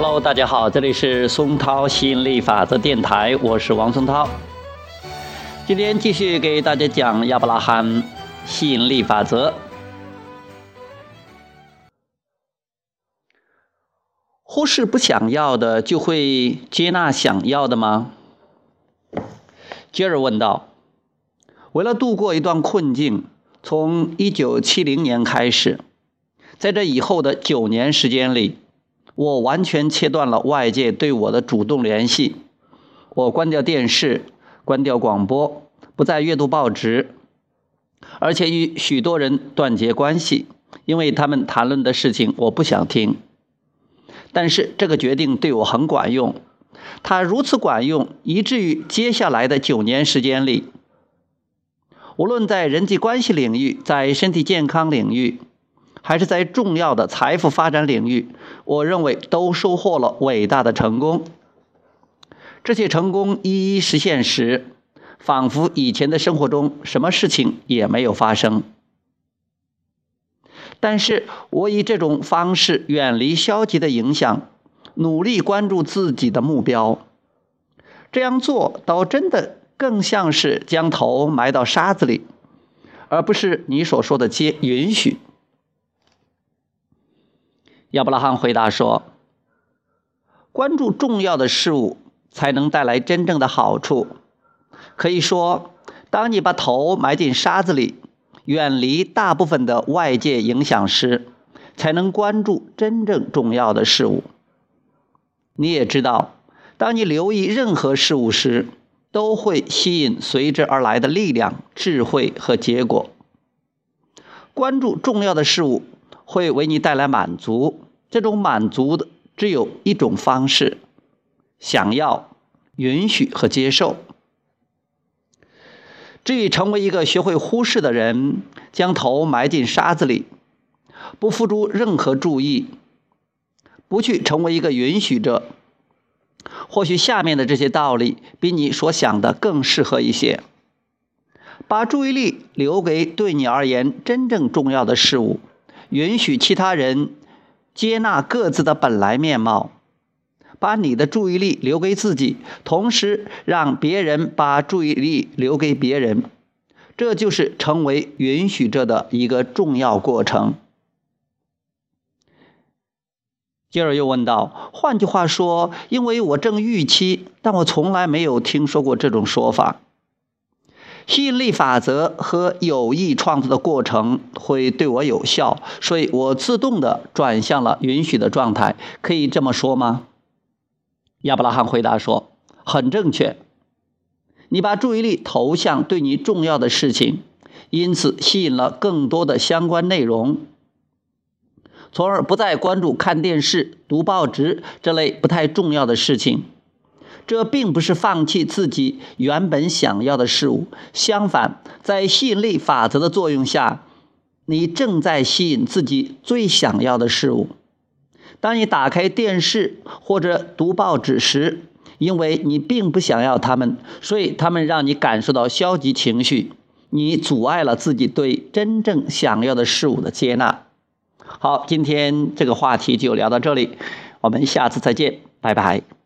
Hello，大家好，这里是松涛吸引力法则电台，我是王松涛。今天继续给大家讲亚伯拉罕吸引力法则。忽视不想要的，就会接纳想要的吗？杰尔问道。为了度过一段困境，从1970年开始，在这以后的九年时间里。我完全切断了外界对我的主动联系，我关掉电视，关掉广播，不再阅读报纸，而且与许多人断绝关系，因为他们谈论的事情我不想听。但是这个决定对我很管用，它如此管用，以至于接下来的九年时间里，无论在人际关系领域，在身体健康领域。还是在重要的财富发展领域，我认为都收获了伟大的成功。这些成功一一实现时，仿佛以前的生活中什么事情也没有发生。但是我以这种方式远离消极的影响，努力关注自己的目标。这样做倒真的更像是将头埋到沙子里，而不是你所说的接允许。亚伯拉罕回答说：“关注重要的事物，才能带来真正的好处。可以说，当你把头埋进沙子里，远离大部分的外界影响时，才能关注真正重要的事物。你也知道，当你留意任何事物时，都会吸引随之而来的力量、智慧和结果。关注重要的事物。”会为你带来满足，这种满足的只有一种方式：想要、允许和接受。至于成为一个学会忽视的人，将头埋进沙子里，不付出任何注意，不去成为一个允许者，或许下面的这些道理比你所想的更适合一些。把注意力留给对你而言真正重要的事物。允许其他人接纳各自的本来面貌，把你的注意力留给自己，同时让别人把注意力留给别人，这就是成为允许者的一个重要过程。接着又问道：“换句话说，因为我正预期，但我从来没有听说过这种说法。”吸引力法则和有意创造的过程会对我有效，所以我自动的转向了允许的状态。可以这么说吗？亚伯拉罕回答说：“很正确。你把注意力投向对你重要的事情，因此吸引了更多的相关内容，从而不再关注看电视、读报纸这类不太重要的事情。”这并不是放弃自己原本想要的事物，相反，在吸引力法则的作用下，你正在吸引自己最想要的事物。当你打开电视或者读报纸时，因为你并不想要它们，所以它们让你感受到消极情绪，你阻碍了自己对真正想要的事物的接纳。好，今天这个话题就聊到这里，我们下次再见，拜拜。